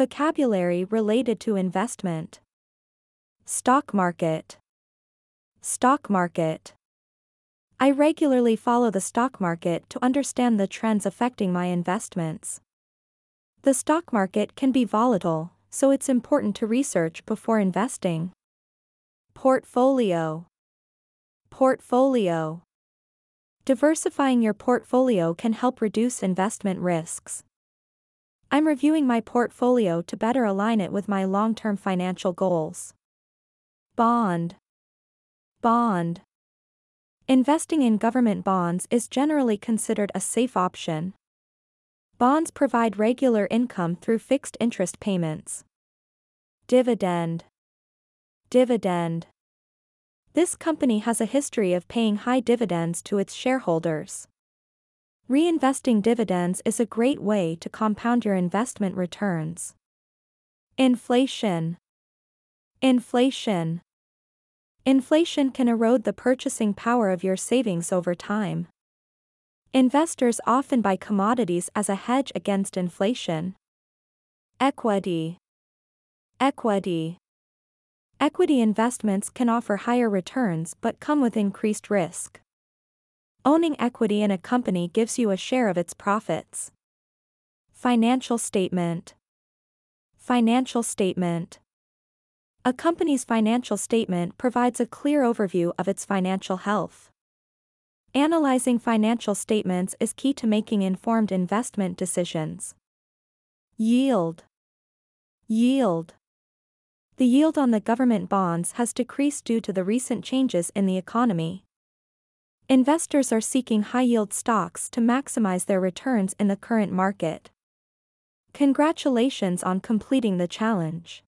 Vocabulary related to investment. Stock market. Stock market. I regularly follow the stock market to understand the trends affecting my investments. The stock market can be volatile, so it's important to research before investing. Portfolio. Portfolio. Diversifying your portfolio can help reduce investment risks. I'm reviewing my portfolio to better align it with my long term financial goals. Bond. Bond. Investing in government bonds is generally considered a safe option. Bonds provide regular income through fixed interest payments. Dividend. Dividend. This company has a history of paying high dividends to its shareholders. Reinvesting dividends is a great way to compound your investment returns. Inflation. Inflation. Inflation can erode the purchasing power of your savings over time. Investors often buy commodities as a hedge against inflation. Equity. Equity. Equity investments can offer higher returns but come with increased risk. Owning equity in a company gives you a share of its profits. Financial statement. Financial statement. A company's financial statement provides a clear overview of its financial health. Analyzing financial statements is key to making informed investment decisions. Yield. Yield. The yield on the government bonds has decreased due to the recent changes in the economy. Investors are seeking high yield stocks to maximize their returns in the current market. Congratulations on completing the challenge.